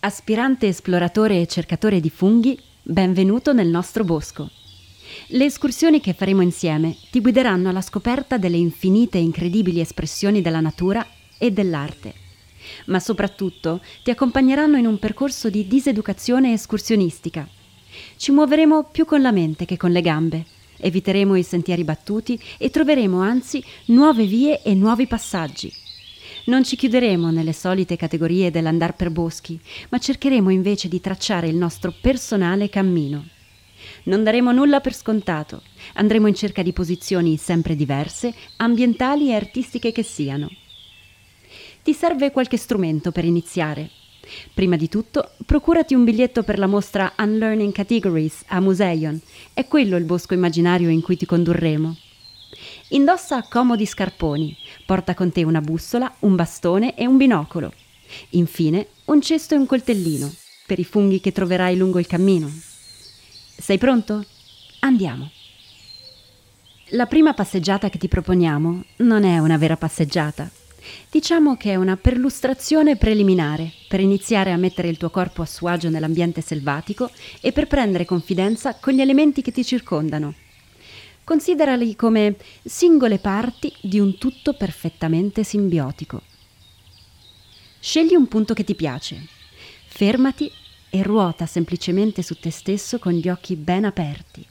Aspirante esploratore e cercatore di funghi, benvenuto nel nostro bosco. Le escursioni che faremo insieme ti guideranno alla scoperta delle infinite e incredibili espressioni della natura e dell'arte, ma soprattutto ti accompagneranno in un percorso di diseducazione escursionistica. Ci muoveremo più con la mente che con le gambe, eviteremo i sentieri battuti e troveremo anzi nuove vie e nuovi passaggi non ci chiuderemo nelle solite categorie dell'andar per boschi, ma cercheremo invece di tracciare il nostro personale cammino. Non daremo nulla per scontato, andremo in cerca di posizioni sempre diverse, ambientali e artistiche che siano. Ti serve qualche strumento per iniziare. Prima di tutto, procurati un biglietto per la mostra Unlearning Categories a Museion. È quello il bosco immaginario in cui ti condurremo. Indossa comodi scarponi, porta con te una bussola, un bastone e un binocolo. Infine, un cesto e un coltellino per i funghi che troverai lungo il cammino. Sei pronto? Andiamo. La prima passeggiata che ti proponiamo non è una vera passeggiata. Diciamo che è una perlustrazione preliminare per iniziare a mettere il tuo corpo a suo agio nell'ambiente selvatico e per prendere confidenza con gli elementi che ti circondano Considerali come singole parti di un tutto perfettamente simbiotico. Scegli un punto che ti piace, fermati e ruota semplicemente su te stesso con gli occhi ben aperti.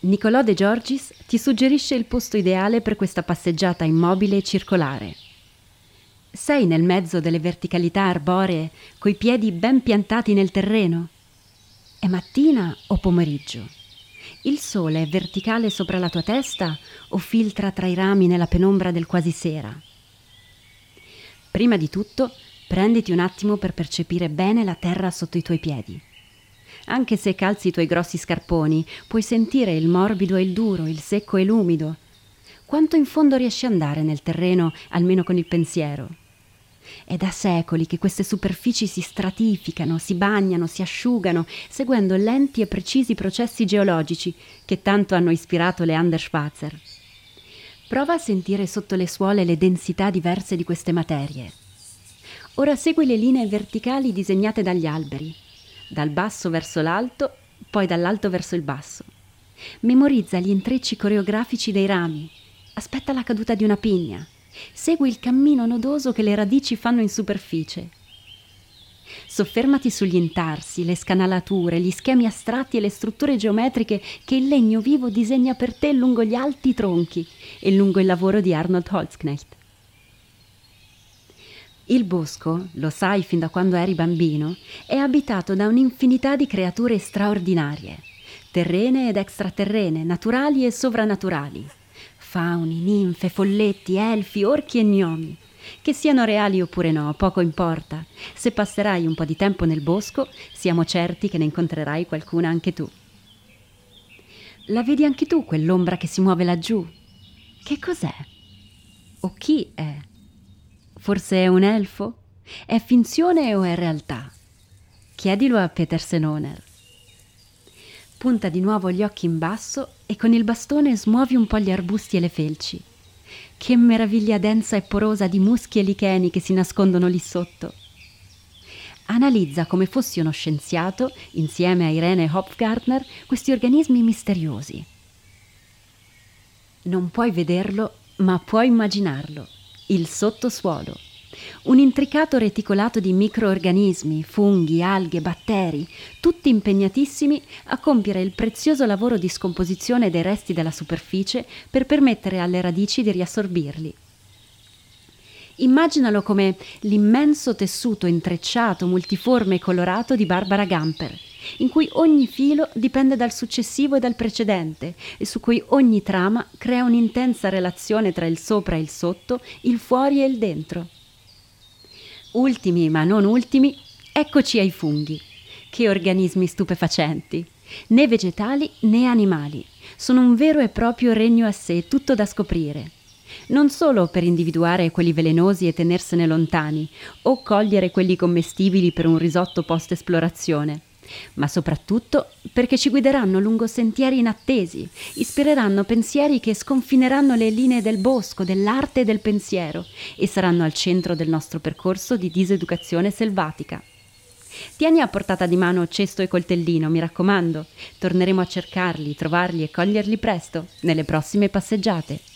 Nicolò De Giorgis ti suggerisce il posto ideale per questa passeggiata immobile e circolare. Sei nel mezzo delle verticalità arboree, coi piedi ben piantati nel terreno? È mattina o pomeriggio? Il sole è verticale sopra la tua testa o filtra tra i rami nella penombra del quasi sera? Prima di tutto, prenditi un attimo per percepire bene la terra sotto i tuoi piedi. Anche se calzi i tuoi grossi scarponi, puoi sentire il morbido e il duro, il secco e l'umido. Quanto in fondo riesci ad andare nel terreno, almeno con il pensiero? È da secoli che queste superfici si stratificano, si bagnano, si asciugano, seguendo lenti e precisi processi geologici che tanto hanno ispirato Leander Schwarzer. Prova a sentire sotto le suole le densità diverse di queste materie. Ora segui le linee verticali disegnate dagli alberi, dal basso verso l'alto, poi dall'alto verso il basso. Memorizza gli intrecci coreografici dei rami. Aspetta la caduta di una pigna Segui il cammino nodoso che le radici fanno in superficie. Soffermati sugli intarsi, le scanalature, gli schemi astratti e le strutture geometriche che il legno vivo disegna per te lungo gli alti tronchi e lungo il lavoro di Arnold Holzknecht. Il bosco, lo sai fin da quando eri bambino, è abitato da un'infinità di creature straordinarie, terrene ed extraterrene, naturali e sovrannaturali fauni, ninfe, folletti, elfi, orchi e gnomi. Che siano reali oppure no, poco importa. Se passerai un po' di tempo nel bosco, siamo certi che ne incontrerai qualcuna anche tu. La vedi anche tu quell'ombra che si muove laggiù? Che cos'è? O chi è? Forse è un elfo? È finzione o è realtà? Chiedilo a Peter Senoner punta di nuovo gli occhi in basso e con il bastone smuovi un po' gli arbusti e le felci. Che meraviglia densa e porosa di muschi e licheni che si nascondono lì sotto. Analizza come fossi uno scienziato, insieme a Irene Hopfgartner, questi organismi misteriosi. Non puoi vederlo, ma puoi immaginarlo. Il sottosuolo un intricato reticolato di microorganismi, funghi, alghe, batteri, tutti impegnatissimi a compiere il prezioso lavoro di scomposizione dei resti della superficie per permettere alle radici di riassorbirli. Immaginalo come l'immenso tessuto intrecciato, multiforme e colorato di Barbara Gamper, in cui ogni filo dipende dal successivo e dal precedente e su cui ogni trama crea un'intensa relazione tra il sopra e il sotto, il fuori e il dentro. Ultimi ma non ultimi, eccoci ai funghi. Che organismi stupefacenti! Né vegetali né animali. Sono un vero e proprio regno a sé, tutto da scoprire. Non solo per individuare quelli velenosi e tenersene lontani, o cogliere quelli commestibili per un risotto post-esplorazione, ma soprattutto perché ci guideranno lungo sentieri inattesi, ispireranno pensieri che sconfineranno le linee del bosco, dell'arte e del pensiero e saranno al centro del nostro percorso di diseducazione selvatica. Tieni a portata di mano cesto e coltellino, mi raccomando. Torneremo a cercarli, trovarli e coglierli presto, nelle prossime passeggiate.